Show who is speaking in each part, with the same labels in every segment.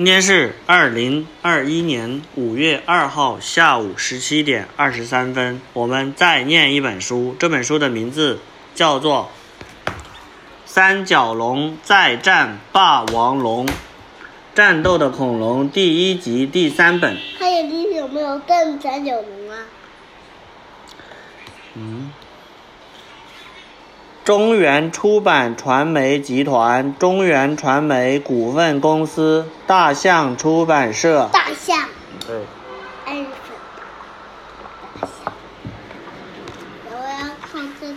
Speaker 1: 今天是二零二一年五月二号下午十七点二十三分，我们再念一本书，这本书的名字叫做《三角龙再战霸王龙：战斗的恐龙》第一集第三本。
Speaker 2: 还有你有没有瞪三角龙啊？
Speaker 1: 中原出版传媒集团、中原传媒股份公司、大象出版社。
Speaker 2: 大象。
Speaker 1: 对。
Speaker 2: 大象。我要看这个。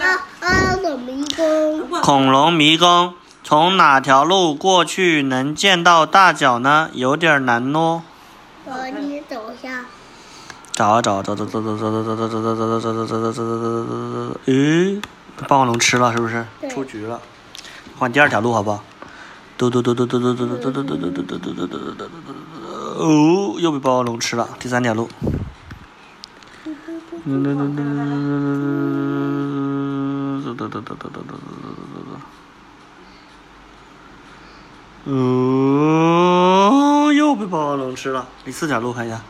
Speaker 2: 啊啊！的迷宫。
Speaker 1: 恐龙迷宫，从哪条路过去能见到大脚呢？有点难哦。
Speaker 2: 我你走一下。
Speaker 1: 找啊找，找找找找找找找找找找找找找找找找找找，咦，霸王龙吃了是不是？出局了，换第二条路好不好？嘟嘟嘟嘟嘟嘟嘟嘟嘟嘟嘟嘟嘟嘟嘟嘟嘟嘟嘟，哦，又被霸王龙吃了，第三条路。嘟嘟嘟嘟嘟嘟嘟嘟嘟嘟嘟嘟嘟嘟，哦，又被霸王龙吃了，第四条路看一下。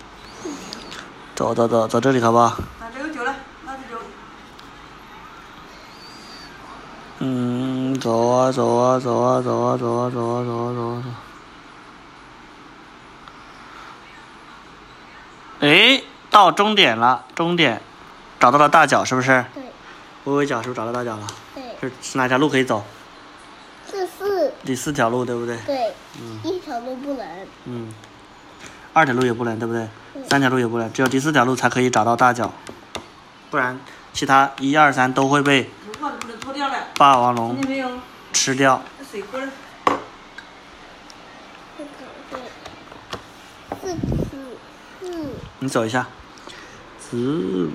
Speaker 1: 走走走，走这里好不好？
Speaker 3: 那这个酒呢？那这酒。
Speaker 1: 嗯，走啊走啊走啊走啊走啊走啊走啊走啊走。哎，到终点了，终点，找到了大脚是不是？
Speaker 2: 对。
Speaker 1: 微微脚是不是找到大脚了？
Speaker 2: 对。
Speaker 1: 是哪条路可以走？
Speaker 2: 四四。
Speaker 1: 第四条路对不对？
Speaker 2: 对。
Speaker 1: 嗯。
Speaker 2: 一条路不能。
Speaker 1: 嗯。二条路也不能，对不对？三条路也不能，只有第四条路才可以找到大脚，不然其他一二三都会被霸王龙吃掉。你走一下。四。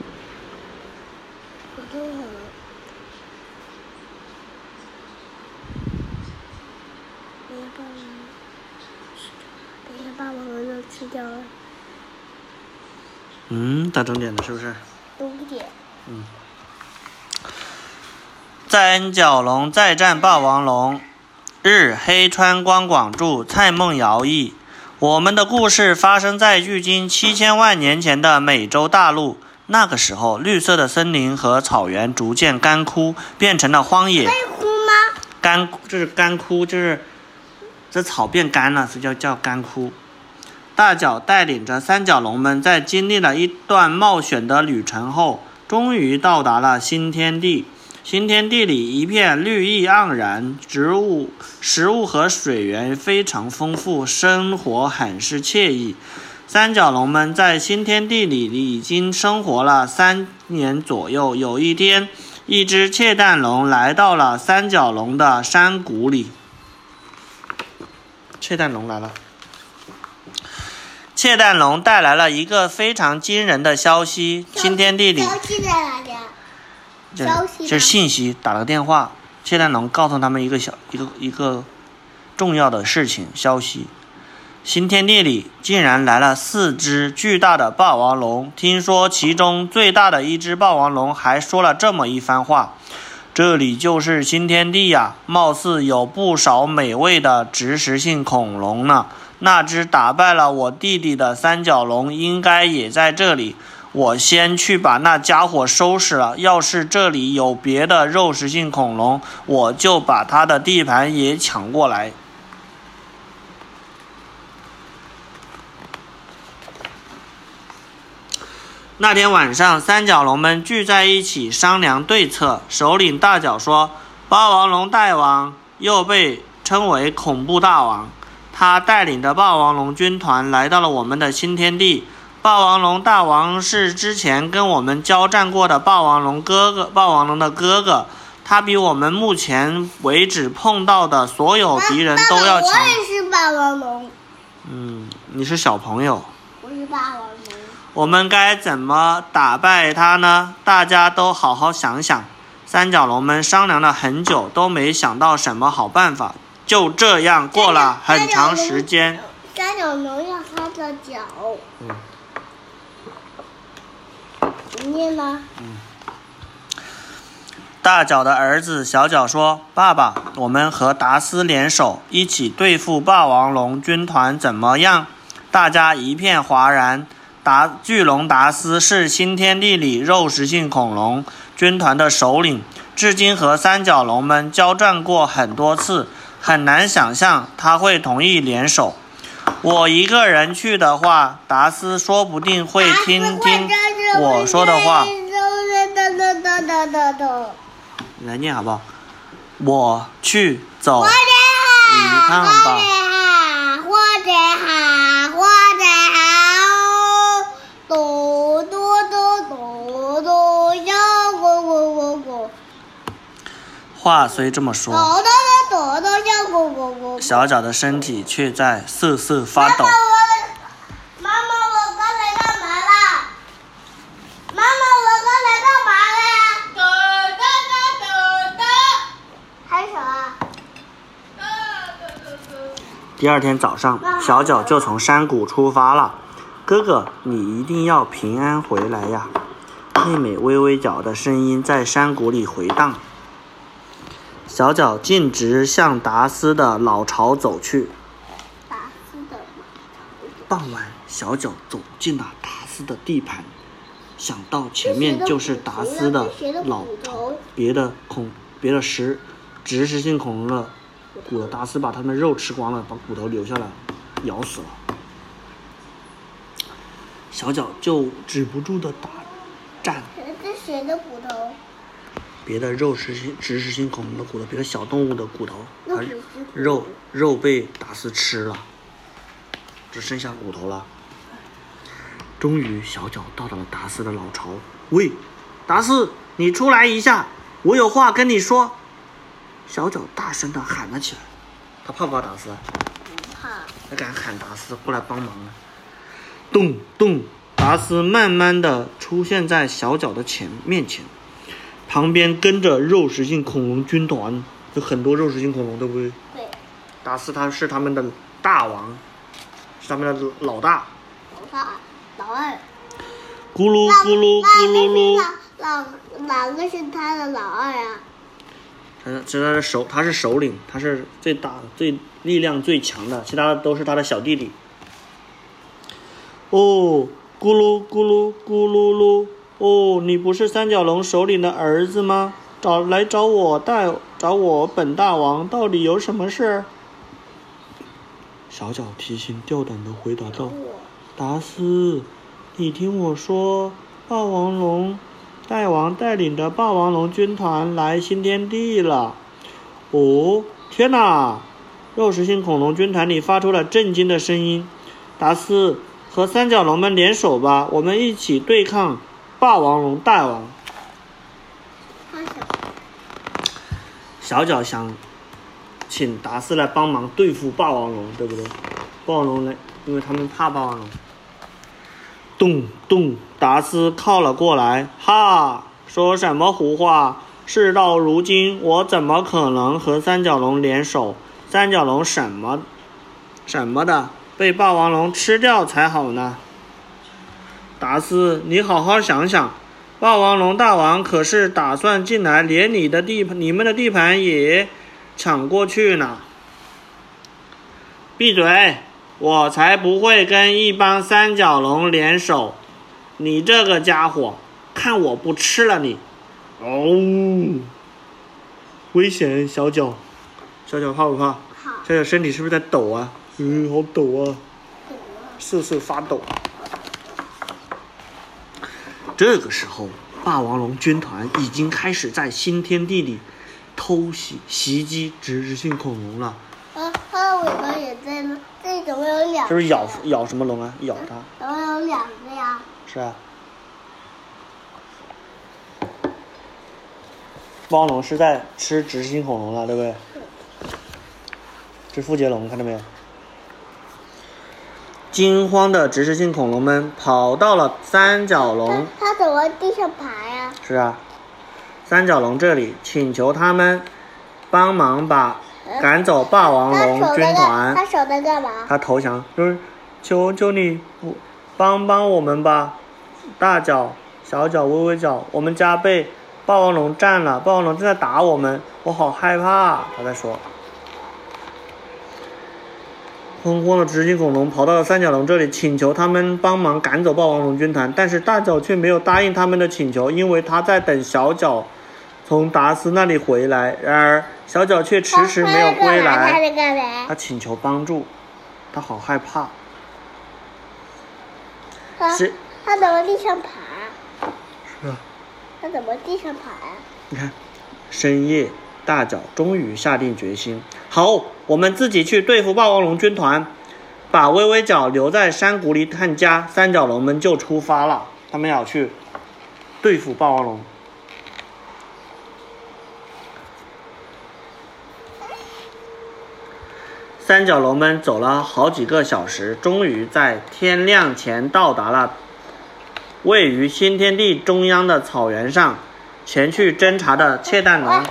Speaker 2: 吃掉了。
Speaker 1: 嗯，到终点了，是不是？
Speaker 2: 终点。
Speaker 1: 嗯。三角龙再战霸王龙，日黑川光广著，蔡梦瑶译。我们的故事发生在距今七千万年前的美洲大陆。那个时候，绿色的森林和草原逐渐干枯，变成了荒野。
Speaker 2: 干枯吗？
Speaker 1: 干，这是干枯，就是这草变干了，所以叫叫干枯。大脚带领着三角龙们，在经历了一段冒险的旅程后，终于到达了新天地。新天地里一片绿意盎然，植物、食物和水源非常丰富，生活很是惬意。三角龙们在新天地里已经生活了三年左右。有一天，一只窃蛋龙来到了三角龙的山谷里。窃蛋龙来了。窃蛋龙带来了一个非常惊人的消息：新天地里，
Speaker 2: 消息在哪里？消息
Speaker 1: 就是信息，打了个电话。窃蛋龙告诉他们一个小一个一个重要的事情消息：新天地里竟然来了四只巨大的霸王龙。听说其中最大的一只霸王龙还说了这么一番话：“这里就是新天地呀，貌似有不少美味的植食性恐龙呢。”那只打败了我弟弟的三角龙应该也在这里。我先去把那家伙收拾了。要是这里有别的肉食性恐龙，我就把它的地盘也抢过来。那天晚上，三角龙们聚在一起商量对策。首领大脚说：“霸王龙大王又被称为恐怖大王。”他带领的霸王龙军团来到了我们的新天地。霸王龙大王是之前跟我们交战过的霸王龙哥哥，霸王龙的哥哥。他比我们目前为止碰到的所有敌人都要强。
Speaker 2: 我也是霸王龙。
Speaker 1: 嗯，你是小朋友。
Speaker 2: 我是霸王龙。
Speaker 1: 我们该怎么打败他呢？大家都好好想想。三角龙们商量了很久，都没想到什么好办法。就这样过了很长时间。
Speaker 2: 三角龙要它的脚。嗯。
Speaker 1: 你
Speaker 2: 念呢？
Speaker 1: 嗯。大脚的儿子小脚说：“爸爸，我们和达斯联手，一起对付霸王龙军团，怎么样？”大家一片哗然。达巨龙达斯是新天地里肉食性恐龙军团的首领，至今和三角龙们交战过很多次，很难想象他会同意联手。我一个人去的话，达斯说不定会听听我说的话。来念好不好？我去走一趟吧。话虽这么说，
Speaker 2: 小
Speaker 1: 脚的身体却在瑟瑟发抖
Speaker 2: 妈妈，。我刚才干嘛了？妈妈，我刚才干嘛了呀？
Speaker 3: 哒哒哒哒哒
Speaker 2: 还有什么？
Speaker 3: 哒哒哒哒。
Speaker 1: 第二天早上，小脚就从山谷出发了。哥哥，你一定要平安回来呀！妹妹微微脚的声音在山谷里回荡。小脚径直向达斯的老巢走去。
Speaker 2: 达斯的。
Speaker 1: 傍晚，小脚走进了达斯的地盘，想到前面就是达斯的老巢，别的恐别的食植食性恐龙的骨头，达斯把它们肉吃光了，把骨头留下来，咬死了。小脚就止不住的打战，
Speaker 2: 这是谁的骨头？
Speaker 1: 别的肉食性植食性恐龙的骨头，别的小动物的骨头，它
Speaker 2: 肉
Speaker 1: 肉肉被达斯吃了，只剩下骨头了。终于，小脚到达了达斯的老巢。喂，达斯，你出来一下，我有话跟你说。小脚大声的喊了起来。他怕不怕达斯啊？
Speaker 2: 不怕。
Speaker 1: 他敢喊达斯过来帮忙啊！咚咚，达斯慢慢的出现在小脚的前面前，旁边跟着肉食性恐龙军团，就很多肉食性恐龙，对不对？
Speaker 2: 对。
Speaker 1: 达斯他是他们的大王，是他们的老大。
Speaker 2: 老大，老二。
Speaker 1: 咕噜咕噜咕噜噜，
Speaker 2: 老哪个是他的老二啊？
Speaker 1: 他是他的首，他是首领，他是最大、最力量最强的，其他的都是他的小弟弟。哦，咕噜咕噜咕噜噜，哦，你不是三角龙首领的儿子吗？找来找我带找我本大王，到底有什么事？小脚提心吊胆的回答道：“达斯，你听我说，霸王龙大王带领着霸王龙军团来新天地了。哦，天哪！肉食性恐龙军团里发出了震惊的声音。达斯，和三角龙们联手吧，我们一起对抗霸王龙大王。小脚想请达斯来帮忙对付霸王龙，对不对？霸王龙来，因为他们怕霸王龙。咚咚，达斯靠了过来，哈，说什么胡话？事到如今，我怎么可能和三角龙联手？三角龙什么什么的，被霸王龙吃掉才好呢。达斯，你好好想想，霸王龙大王可是打算进来，连你的地盘、你们的地盘也抢过去呢。闭嘴！我才不会跟一帮三角龙联手！你这个家伙，看我不吃了你！哦，危险，小脚，小脚怕不怕？
Speaker 2: 好。
Speaker 1: 小脚身体是不是在抖啊？嗯，好抖啊，瑟瑟发抖。这个时候，霸王龙军团已经开始在新天地里偷袭、袭击植食性恐龙了。
Speaker 2: 啊，它的尾巴也在呢。这里怎么有两个？
Speaker 1: 是咬咬什么龙啊？咬它，
Speaker 2: 怎么有两个呀？
Speaker 1: 是啊。霸王龙是在吃植食性恐龙了，对不对？这腹节龙看到没有？惊慌的植食性恐龙们跑到了三角龙
Speaker 2: 它它怎么地上爬呀？
Speaker 1: 是啊，三角龙这里请求他们帮忙把赶走霸王龙军团。
Speaker 2: 他手在干嘛？
Speaker 1: 他投降，就是求求你不帮帮我们吧，大脚、小脚、微微脚，我们家被霸王龙占了，霸王龙正在打我们，我好害怕。他在说。慌慌的直进恐龙跑到了三角龙这里，请求他们帮忙赶走霸王龙军团，但是大脚却没有答应他们的请求，因为他在等小脚从达斯那里回来。然而小脚却迟迟没有归
Speaker 2: 他
Speaker 1: 来？他请求帮助，他好害怕。
Speaker 2: 他怎么地上爬？
Speaker 1: 是啊，
Speaker 2: 他怎么地上爬呀？
Speaker 1: 你看，深夜大脚终于下定决心，好，我们自己去对付霸王龙军团，把微微脚留在山谷里探家。三角龙们就出发了，他们要去对付霸王龙。三角龙们走了好几个小时，终于在天亮前到达了位于新天地中央的草原上。前去侦查的窃蛋龙，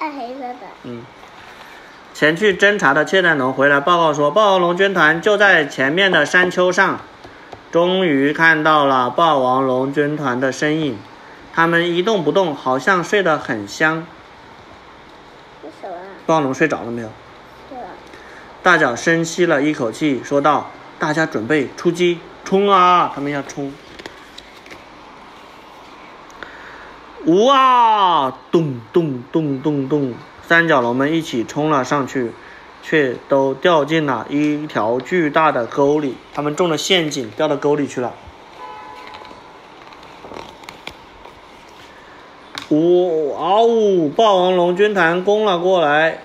Speaker 2: 按黑色的。
Speaker 1: 嗯，前去侦查的窃蛋龙回来报告说，霸王龙军团就在前面的山丘上。终于看到了霸王龙军团的身影，他们一动不动，好像睡得很香。
Speaker 2: 为什么啊？
Speaker 1: 霸王龙睡着了没有？大脚深吸了一口气，说道：“大家准备出击，冲啊！他们要冲！”哇！咚咚咚咚咚，三角龙们一起冲了上去，却都掉进了一条巨大的沟里。他们中了陷阱，掉到沟里去了。呜嗷呜！霸王龙军团攻了过来。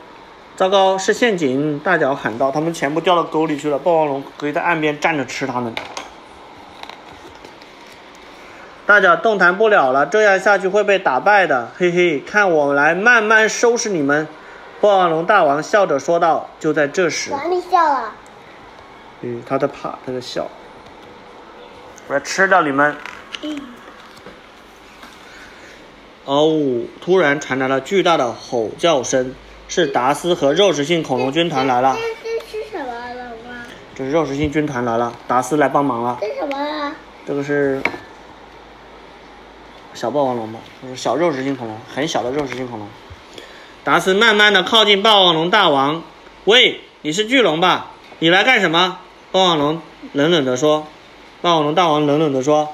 Speaker 1: 糟糕，是陷阱！大脚喊道：“他们全部掉到沟里去了。霸王龙可以在岸边站着吃它们。”大家动弹不了了，这样下去会被打败的。嘿嘿，看我来慢慢收拾你们！霸王龙大王笑着说道。就在这时，
Speaker 2: 哪里笑了？
Speaker 1: 嗯，他在怕，他在笑。我要吃掉你们！哦呜！突然传来了巨大的吼叫声，是达斯和肉食性恐龙军团来了。
Speaker 2: 这这是什么龙啊？
Speaker 1: 这是肉食性军团来了，达斯来帮忙了。
Speaker 2: 这是什么啊？
Speaker 1: 这个是小霸王龙吧？就是小肉食性恐龙，很小的肉食性恐龙。达斯慢慢的靠近霸王龙大王，喂，你是巨龙吧？你来干什么？霸王龙冷冷的说。霸王龙大王冷冷的说。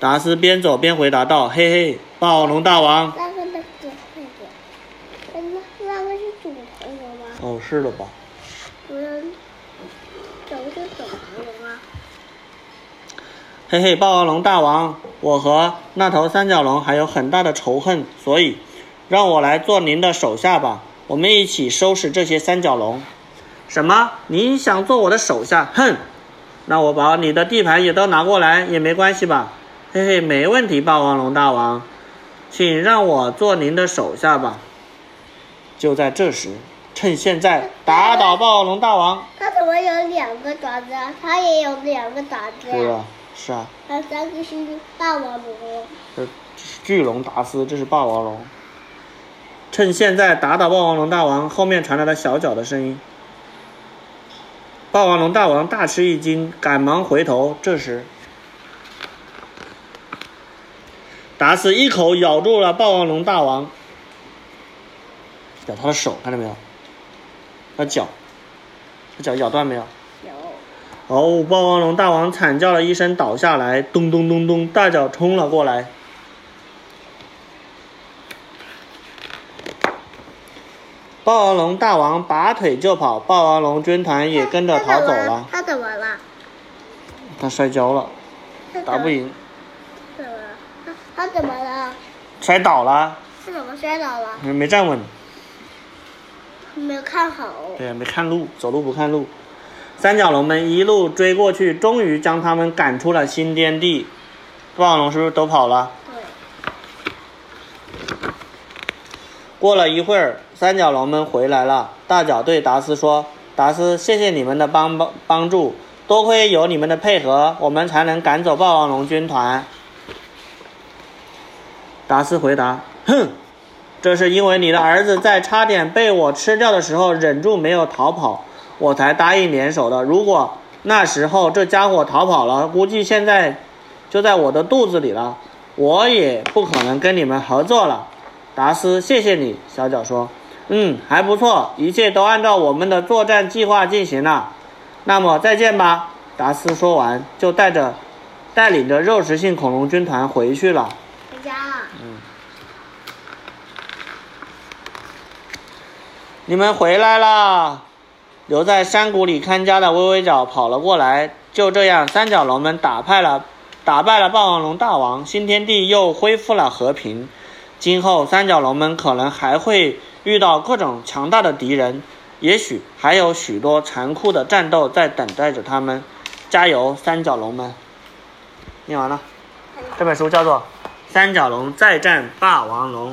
Speaker 1: 达斯边走边回答道：“嘿嘿，霸王龙大王。
Speaker 2: 那个那个那个，那那个是主头龙吗？
Speaker 1: 哦，是的吧？
Speaker 2: 不是，怎么是主头龙啊？
Speaker 1: 嘿嘿，霸王龙大王，我和那头三角龙还有很大的仇恨，所以让我来做您的手下吧。我们一起收拾这些三角龙。什么？你想做我的手下？哼！那我把你的地盘也都拿过来也没关系吧？嘿嘿，没问题，霸王龙大王，请让我做您的手下吧。就在这时，趁现在打倒霸王龙大王。
Speaker 2: 他怎么有两个爪子啊？它也有两个爪子
Speaker 1: 是啊，
Speaker 2: 它三个是霸王龙。
Speaker 1: 这这是巨龙达斯，这是霸王龙。趁现在打倒霸王龙大王，后面传来了小脚的声音。霸王龙大王大吃一惊，赶忙回头。这时，达斯一口咬住了霸王龙大王，咬他的手，看到没有？他脚，他脚咬断没有？
Speaker 2: 有。
Speaker 1: 哦，霸王龙大王惨叫了一声，倒下来，咚咚咚咚，大脚冲了过来。霸王龙大王拔腿就跑，霸王龙军团也跟着逃走了。
Speaker 2: 他怎么了？
Speaker 1: 他摔跤了，打不赢，
Speaker 2: 怎么了？它它怎么了？
Speaker 1: 摔倒了，
Speaker 2: 它怎么摔倒了？
Speaker 1: 没站稳。
Speaker 2: 没有看好。
Speaker 1: 对，没看路，走路不看路。三角龙们一路追过去，终于将他们赶出了新天地。霸王龙是不是都跑了？过了一会儿，三角龙们回来了。大脚对达斯说：“达斯，谢谢你们的帮帮帮助，多亏有你们的配合，我们才能赶走霸王龙军团。”达斯回答：“哼，这是因为你的儿子在差点被我吃掉的时候忍住没有逃跑，我才答应联手的。如果那时候这家伙逃跑了，估计现在就在我的肚子里了。我也不可能跟你们合作了。达斯，谢谢你。小脚说：“嗯，还不错，一切都按照我们的作战计划进行了。那么再见吧。”达斯说完，就带着带领着肉食性恐龙军团回去了。
Speaker 2: 回家了。
Speaker 1: 你们回来啦！留在山谷里看家的微微角跑了过来。就这样，三角龙们打败了打败了霸王龙大王，新天地又恢复了和平。今后，三角龙们可能还会遇到各种强大的敌人，也许还有许多残酷的战斗在等待着他们。加油，三角龙们！念完了，这本书叫做《三角龙再战霸王龙》。